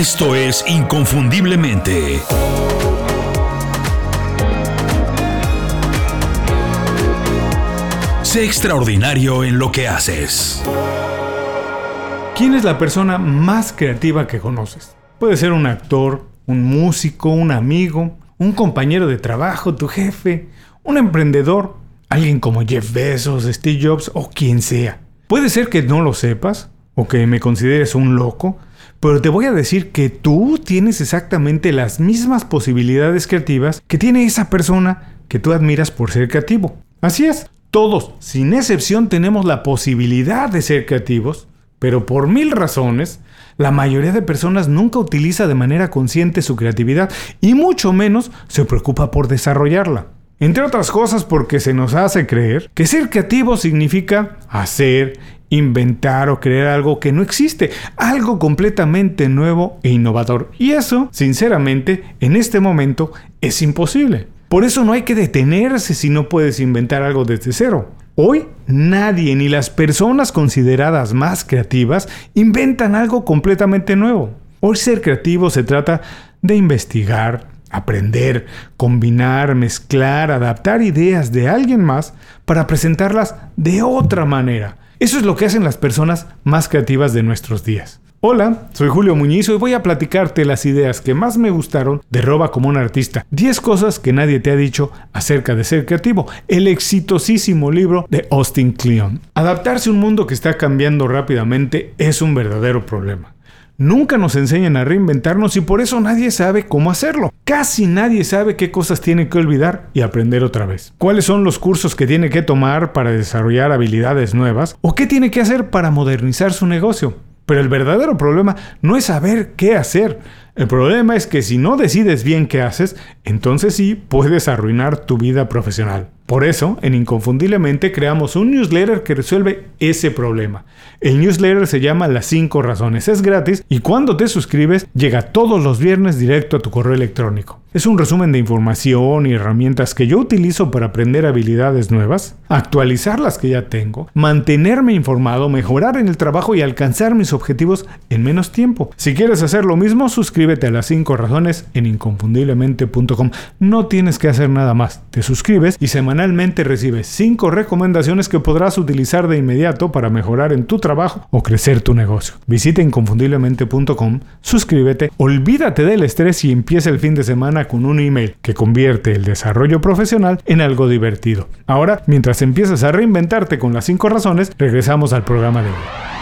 Esto es Inconfundiblemente. Sé extraordinario en lo que haces. ¿Quién es la persona más creativa que conoces? Puede ser un actor, un músico, un amigo, un compañero de trabajo, tu jefe, un emprendedor, alguien como Jeff Bezos, Steve Jobs o quien sea. Puede ser que no lo sepas o que me consideres un loco, pero te voy a decir que tú tienes exactamente las mismas posibilidades creativas que tiene esa persona que tú admiras por ser creativo. Así es, todos, sin excepción, tenemos la posibilidad de ser creativos, pero por mil razones, la mayoría de personas nunca utiliza de manera consciente su creatividad y mucho menos se preocupa por desarrollarla. Entre otras cosas porque se nos hace creer que ser creativo significa hacer, inventar o crear algo que no existe, algo completamente nuevo e innovador. Y eso, sinceramente, en este momento es imposible. Por eso no hay que detenerse si no puedes inventar algo desde cero. Hoy nadie, ni las personas consideradas más creativas, inventan algo completamente nuevo. Hoy ser creativo se trata de investigar, aprender, combinar, mezclar, adaptar ideas de alguien más para presentarlas de otra manera. Eso es lo que hacen las personas más creativas de nuestros días. Hola, soy Julio Muñiz y voy a platicarte las ideas que más me gustaron de Roba como un artista. 10 cosas que nadie te ha dicho acerca de ser creativo. El exitosísimo libro de Austin Kleon. Adaptarse a un mundo que está cambiando rápidamente es un verdadero problema. Nunca nos enseñan a reinventarnos y por eso nadie sabe cómo hacerlo. Casi nadie sabe qué cosas tiene que olvidar y aprender otra vez. ¿Cuáles son los cursos que tiene que tomar para desarrollar habilidades nuevas? ¿O qué tiene que hacer para modernizar su negocio? Pero el verdadero problema no es saber qué hacer. El problema es que si no decides bien qué haces, entonces sí puedes arruinar tu vida profesional. Por eso, en Inconfundiblemente creamos un newsletter que resuelve ese problema. El newsletter se llama Las 5 Razones. Es gratis y cuando te suscribes llega todos los viernes directo a tu correo electrónico. Es un resumen de información y herramientas que yo utilizo para aprender habilidades nuevas, actualizar las que ya tengo, mantenerme informado, mejorar en el trabajo y alcanzar mis objetivos en menos tiempo. Si quieres hacer lo mismo, suscríbete a las 5 razones en inconfundiblemente.com. No tienes que hacer nada más. Te suscribes y semanalmente recibes 5 recomendaciones que podrás utilizar de inmediato para mejorar en tu trabajo o crecer tu negocio. Visita inconfundiblemente.com, suscríbete, olvídate del estrés y empieza el fin de semana con un email que convierte el desarrollo profesional en algo divertido. Ahora, mientras empiezas a reinventarte con las 5 razones, regresamos al programa de hoy.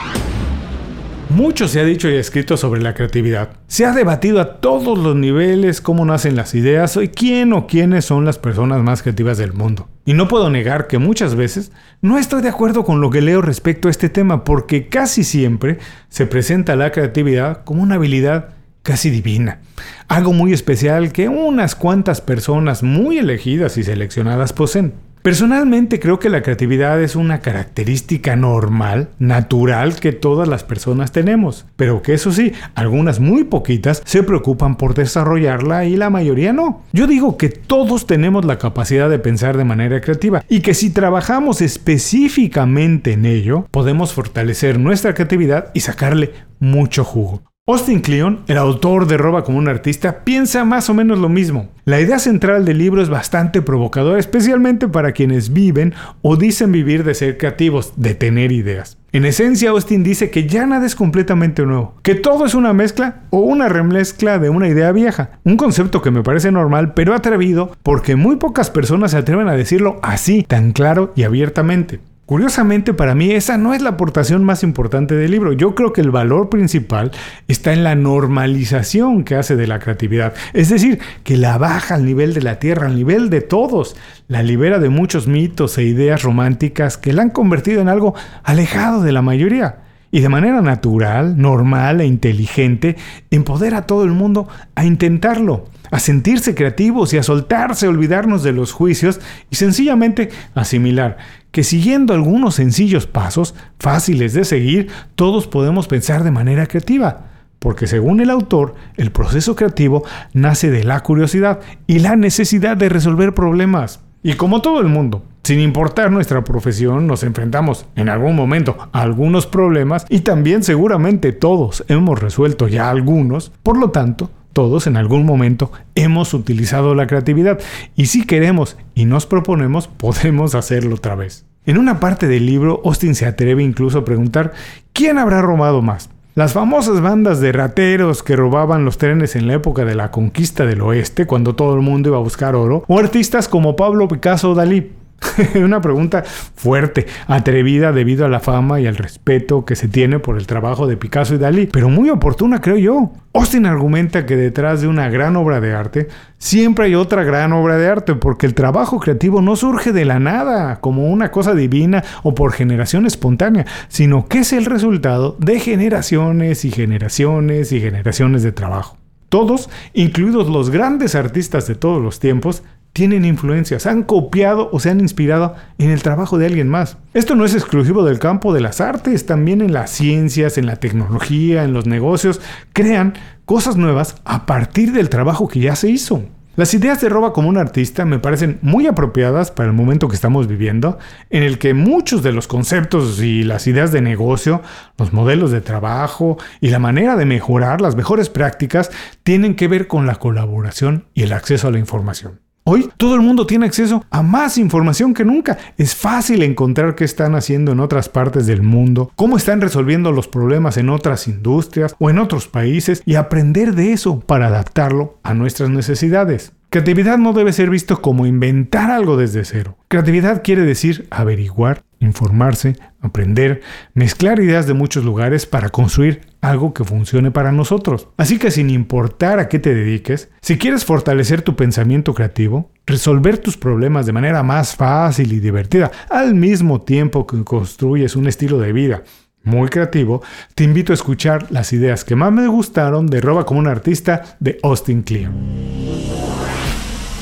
Mucho se ha dicho y escrito sobre la creatividad. Se ha debatido a todos los niveles cómo nacen las ideas y quién o quiénes son las personas más creativas del mundo. Y no puedo negar que muchas veces no estoy de acuerdo con lo que leo respecto a este tema porque casi siempre se presenta la creatividad como una habilidad casi divina. Algo muy especial que unas cuantas personas muy elegidas y seleccionadas poseen. Personalmente creo que la creatividad es una característica normal, natural que todas las personas tenemos, pero que eso sí, algunas muy poquitas se preocupan por desarrollarla y la mayoría no. Yo digo que todos tenemos la capacidad de pensar de manera creativa y que si trabajamos específicamente en ello, podemos fortalecer nuestra creatividad y sacarle mucho jugo. Austin Kleon, el autor de Roba como un artista, piensa más o menos lo mismo. La idea central del libro es bastante provocadora, especialmente para quienes viven o dicen vivir de ser creativos, de tener ideas. En esencia, Austin dice que ya nada es completamente nuevo, que todo es una mezcla o una remezcla de una idea vieja. Un concepto que me parece normal, pero atrevido, porque muy pocas personas se atreven a decirlo así, tan claro y abiertamente. Curiosamente para mí esa no es la aportación más importante del libro. Yo creo que el valor principal está en la normalización que hace de la creatividad. Es decir, que la baja al nivel de la tierra, al nivel de todos. La libera de muchos mitos e ideas románticas que la han convertido en algo alejado de la mayoría. Y de manera natural, normal e inteligente, empodera a todo el mundo a intentarlo a sentirse creativos y a soltarse, a olvidarnos de los juicios y sencillamente asimilar que siguiendo algunos sencillos pasos, fáciles de seguir, todos podemos pensar de manera creativa. Porque según el autor, el proceso creativo nace de la curiosidad y la necesidad de resolver problemas. Y como todo el mundo, Sin importar nuestra profesión, nos enfrentamos en algún momento a algunos problemas y también seguramente todos hemos resuelto ya algunos. Por lo tanto, todos en algún momento hemos utilizado la creatividad y si queremos y nos proponemos, podemos hacerlo otra vez. En una parte del libro, Austin se atreve incluso a preguntar quién habrá robado más. Las famosas bandas de rateros que robaban los trenes en la época de la conquista del oeste, cuando todo el mundo iba a buscar oro, o artistas como Pablo Picasso o Dalí, Una pregunta fuerte, atrevida debido a la fama y al respeto que se tiene por el trabajo de Picasso y Dalí, pero muy oportuna creo yo. Austin argumenta que detrás de una gran obra de arte siempre hay otra gran obra de arte, porque el trabajo creativo no surge de la nada, como una cosa divina o por generación espontánea, sino que es el resultado de generaciones y generaciones y generaciones de trabajo. Todos, incluidos los grandes artistas de todos los tiempos, tienen influencias, han copiado o se han inspirado en el trabajo de alguien más. Esto no es exclusivo del campo de las artes, también en las ciencias, en la tecnología, en los negocios, crean cosas nuevas a partir del trabajo que ya se hizo. Las ideas de Roba como un artista me parecen muy apropiadas para el momento que estamos viviendo, en el que muchos de los conceptos y las ideas de negocio, los modelos de trabajo y la manera de mejorar las mejores prácticas tienen que ver con la colaboración y el acceso a la información. Hoy todo el mundo tiene acceso a más información que nunca. Es fácil encontrar qué están haciendo en otras partes del mundo, cómo están resolviendo los problemas en otras industrias o en otros países y aprender de eso para adaptarlo a nuestras necesidades. Creatividad no debe ser visto como inventar algo desde cero. Creatividad quiere decir averiguar, informarse, aprender, mezclar ideas de muchos lugares para construir algo que funcione para nosotros. Así que sin importar a qué te dediques, si quieres fortalecer tu pensamiento creativo, resolver tus problemas de manera más fácil y divertida, al mismo tiempo que construyes un estilo de vida muy creativo, te invito a escuchar las ideas que más me gustaron de Roba como un artista de Austin Kleon.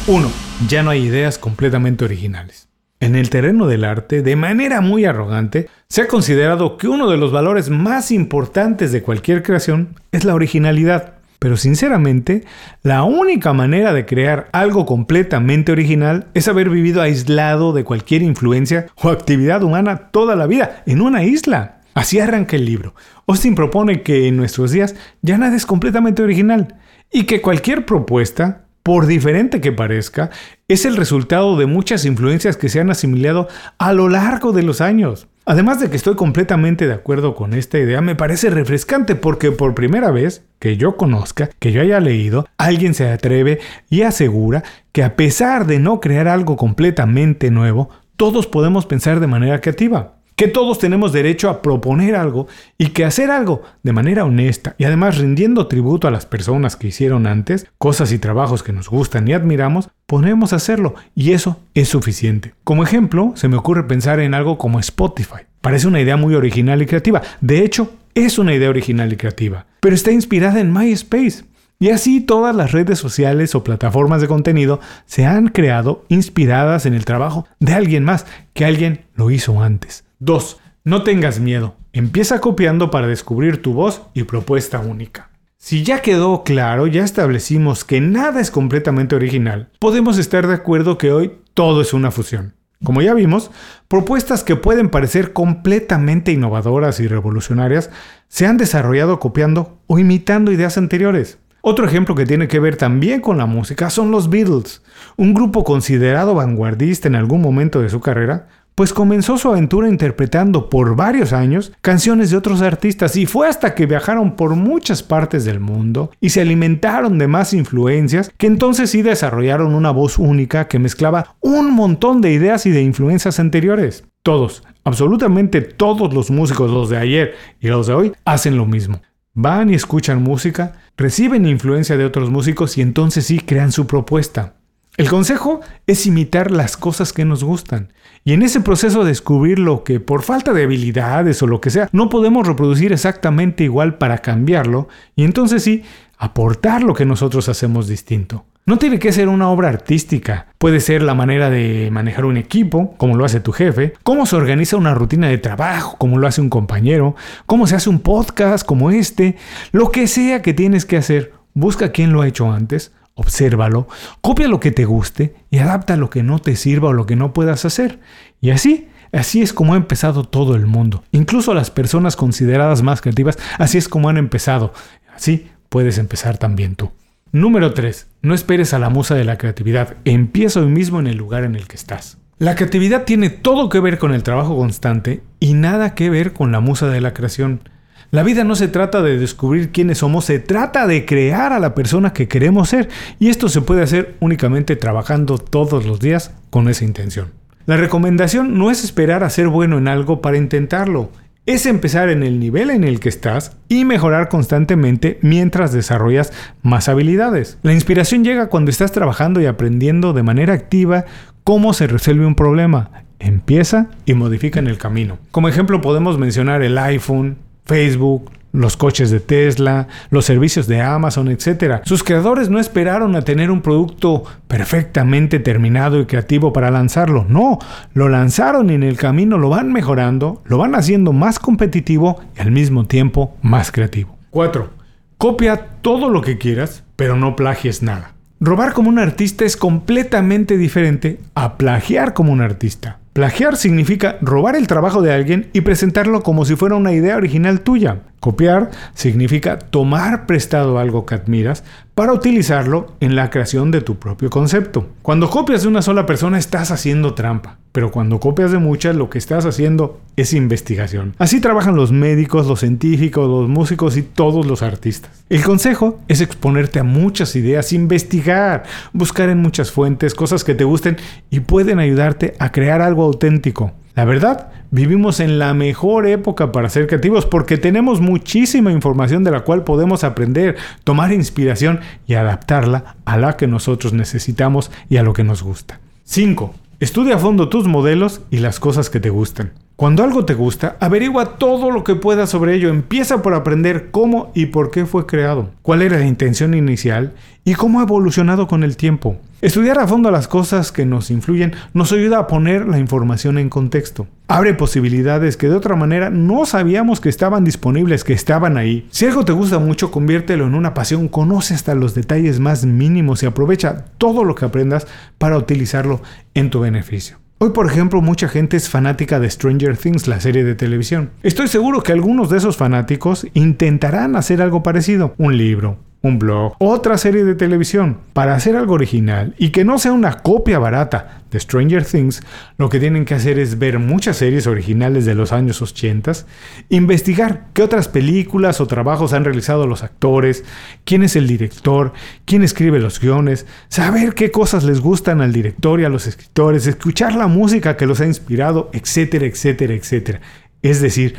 1. Ya no hay ideas completamente originales. En el terreno del arte, de manera muy arrogante, se ha considerado que uno de los valores más importantes de cualquier creación es la originalidad. Pero sinceramente, la única manera de crear algo completamente original es haber vivido aislado de cualquier influencia o actividad humana toda la vida en una isla. Así arranca el libro. Austin propone que en nuestros días ya nada es completamente original y que cualquier propuesta por diferente que parezca, es el resultado de muchas influencias que se han asimilado a lo largo de los años. Además de que estoy completamente de acuerdo con esta idea, me parece refrescante porque por primera vez que yo conozca, que yo haya leído, alguien se atreve y asegura que a pesar de no crear algo completamente nuevo, todos podemos pensar de manera creativa que todos tenemos derecho a proponer algo y que hacer algo de manera honesta y además rindiendo tributo a las personas que hicieron antes, cosas y trabajos que nos gustan y admiramos, podemos hacerlo y eso es suficiente. Como ejemplo, se me ocurre pensar en algo como Spotify. Parece una idea muy original y creativa. De hecho, es una idea original y creativa, pero está inspirada en MySpace. Y así todas las redes sociales o plataformas de contenido se han creado inspiradas en el trabajo de alguien más, que alguien lo hizo antes. 2. No tengas miedo. Empieza copiando para descubrir tu voz y propuesta única. Si ya quedó claro, ya establecimos que nada es completamente original, podemos estar de acuerdo que hoy todo es una fusión. Como ya vimos, propuestas que pueden parecer completamente innovadoras y revolucionarias se han desarrollado copiando o imitando ideas anteriores. Otro ejemplo que tiene que ver también con la música son los Beatles, un grupo considerado vanguardista en algún momento de su carrera, pues comenzó su aventura interpretando por varios años canciones de otros artistas y fue hasta que viajaron por muchas partes del mundo y se alimentaron de más influencias que entonces sí desarrollaron una voz única que mezclaba un montón de ideas y de influencias anteriores. Todos, absolutamente todos los músicos, los de ayer y los de hoy, hacen lo mismo. Van y escuchan música, reciben influencia de otros músicos y entonces sí crean su propuesta. El consejo es imitar las cosas que nos gustan. Y en ese proceso descubrir lo que por falta de habilidades o lo que sea no podemos reproducir exactamente igual para cambiarlo y entonces sí aportar lo que nosotros hacemos distinto. No tiene que ser una obra artística, puede ser la manera de manejar un equipo, como lo hace tu jefe, cómo se organiza una rutina de trabajo, como lo hace un compañero, cómo se hace un podcast como este, lo que sea que tienes que hacer, busca quién lo ha hecho antes, obsérvalo, copia lo que te guste y adapta lo que no te sirva o lo que no puedas hacer. Y así, así es como ha empezado todo el mundo. Incluso las personas consideradas más creativas, así es como han empezado. Así puedes empezar también tú. Número 3. No esperes a la musa de la creatividad. Empieza hoy mismo en el lugar en el que estás. La creatividad tiene todo que ver con el trabajo constante y nada que ver con la musa de la creación. La vida no se trata de descubrir quiénes somos, se trata de crear a la persona que queremos ser y esto se puede hacer únicamente trabajando todos los días con esa intención. La recomendación no es esperar a ser bueno en algo para intentarlo, es empezar en el nivel en el que estás y mejorar constantemente mientras desarrollas más habilidades. La inspiración llega cuando estás trabajando y aprendiendo de manera activa cómo se resuelve un problema. Empieza y modifica en el camino. Como ejemplo podemos mencionar el iPhone, Facebook, los coches de Tesla, los servicios de Amazon, etc. Sus creadores no esperaron a tener un producto perfectamente terminado y creativo para lanzarlo. No, lo lanzaron y en el camino lo van mejorando, lo van haciendo más competitivo y al mismo tiempo más creativo. 4. Copia todo lo que quieras, pero no plagies nada. Robar como un artista es completamente diferente a plagiar como un artista. Plagiar significa robar el trabajo de alguien y presentarlo como si fuera una idea original tuya. Copiar significa tomar prestado algo que admiras para utilizarlo en la creación de tu propio concepto. Cuando copias de una sola persona estás haciendo trampa, pero cuando copias de muchas lo que estás haciendo es investigación. Así trabajan los médicos, los científicos, los músicos y todos los artistas. El consejo es exponerte a muchas ideas, investigar, buscar en muchas fuentes cosas que te gusten y pueden ayudarte a crear algo auténtico. La verdad, vivimos en la mejor época para ser creativos porque tenemos muchísima información de la cual podemos aprender, tomar inspiración y adaptarla a la que nosotros necesitamos y a lo que nos gusta. 5. Estudia a fondo tus modelos y las cosas que te gustan. Cuando algo te gusta, averigua todo lo que puedas sobre ello. Empieza por aprender cómo y por qué fue creado, cuál era la intención inicial y cómo ha evolucionado con el tiempo. Estudiar a fondo las cosas que nos influyen nos ayuda a poner la información en contexto. Abre posibilidades que de otra manera no sabíamos que estaban disponibles, que estaban ahí. Si algo te gusta mucho, conviértelo en una pasión, conoce hasta los detalles más mínimos y aprovecha todo lo que aprendas para utilizarlo en tu beneficio. Hoy, por ejemplo, mucha gente es fanática de Stranger Things, la serie de televisión. Estoy seguro que algunos de esos fanáticos intentarán hacer algo parecido, un libro, un blog, otra serie de televisión. Para hacer algo original y que no sea una copia barata de Stranger Things, lo que tienen que hacer es ver muchas series originales de los años 80, investigar qué otras películas o trabajos han realizado los actores, quién es el director, quién escribe los guiones, saber qué cosas les gustan al director y a los escritores, escuchar la música que los ha inspirado, etcétera, etcétera, etcétera. Es decir,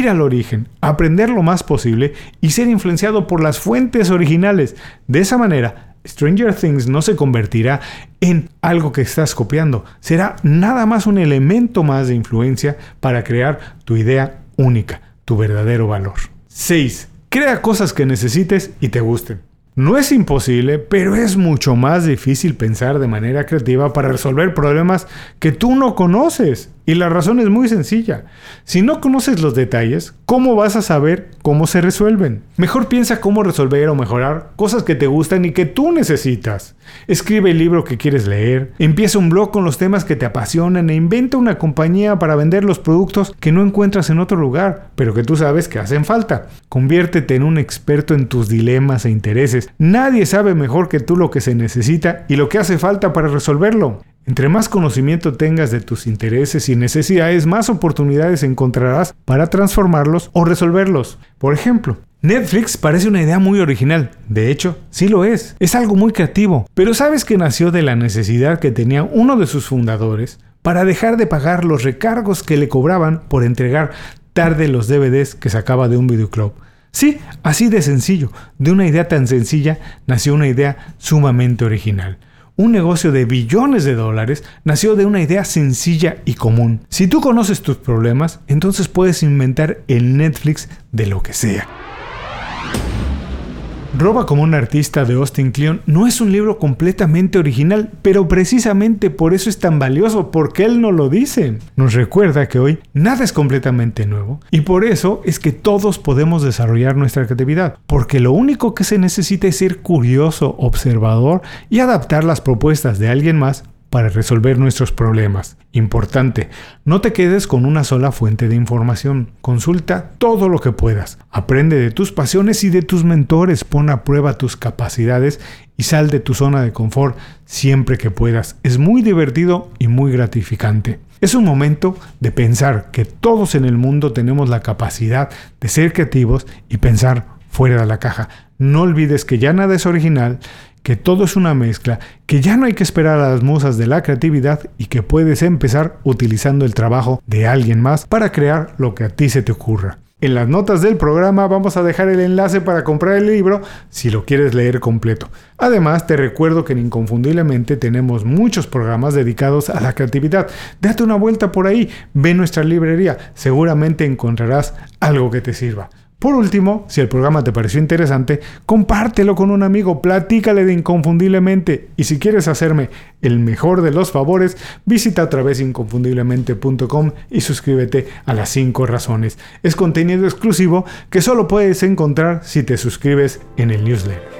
ir al origen, aprender lo más posible y ser influenciado por las fuentes originales. De esa manera, Stranger Things no se convertirá en algo que estás copiando, será nada más un elemento más de influencia para crear tu idea única, tu verdadero valor. 6. Crea cosas que necesites y te gusten. No es imposible, pero es mucho más difícil pensar de manera creativa para resolver problemas que tú no conoces. Y la razón es muy sencilla. Si no conoces los detalles, ¿cómo vas a saber cómo se resuelven? Mejor piensa cómo resolver o mejorar cosas que te gustan y que tú necesitas. Escribe el libro que quieres leer, empieza un blog con los temas que te apasionan e inventa una compañía para vender los productos que no encuentras en otro lugar, pero que tú sabes que hacen falta. Conviértete en un experto en tus dilemas e intereses. Nadie sabe mejor que tú lo que se necesita y lo que hace falta para resolverlo. Entre más conocimiento tengas de tus intereses y necesidades, más oportunidades encontrarás para transformarlos o resolverlos. Por ejemplo, Netflix parece una idea muy original. De hecho, sí lo es. Es algo muy creativo. Pero ¿sabes que nació de la necesidad que tenía uno de sus fundadores para dejar de pagar los recargos que le cobraban por entregar tarde los DVDs que sacaba de un videoclub? Sí, así de sencillo. De una idea tan sencilla nació una idea sumamente original un negocio de billones de dólares nació de una idea sencilla y común. Si tú conoces tus problemas, entonces puedes inventar el Netflix de lo que sea. Roba como un artista de Austin Kleon no es un libro completamente original, pero precisamente por eso es tan valioso, porque él no lo dice. Nos recuerda que hoy nada es completamente nuevo y por eso es que todos podemos desarrollar nuestra creatividad, porque lo único que se necesita es ser curioso, observador y adaptar las propuestas de alguien más para resolver nuestros problemas. Importante, no te quedes con una sola fuente de información. Consulta todo lo que puedas. Aprende de tus pasiones y de tus mentores. Pon a prueba tus capacidades y sal de tu zona de confort siempre que puedas. Es muy divertido y muy gratificante. Es un momento de pensar que todos en el mundo tenemos la capacidad de ser creativos y pensar fuera de la caja. No olvides que ya nada es original que todo es una mezcla, que ya no hay que esperar a las musas de la creatividad y que puedes empezar utilizando el trabajo de alguien más para crear lo que a ti se te ocurra. En las notas del programa vamos a dejar el enlace para comprar el libro si lo quieres leer completo. Además, te recuerdo que en Inconfundiblemente tenemos muchos programas dedicados a la creatividad. Date una vuelta por ahí, ve nuestra librería, seguramente encontrarás algo que te sirva. Por último, si el programa te pareció interesante, compártelo con un amigo, platícale de Inconfundiblemente y si quieres hacerme el mejor de los favores, visita otra vez inconfundiblemente.com y suscríbete a las 5 razones. Es contenido exclusivo que solo puedes encontrar si te suscribes en el newsletter.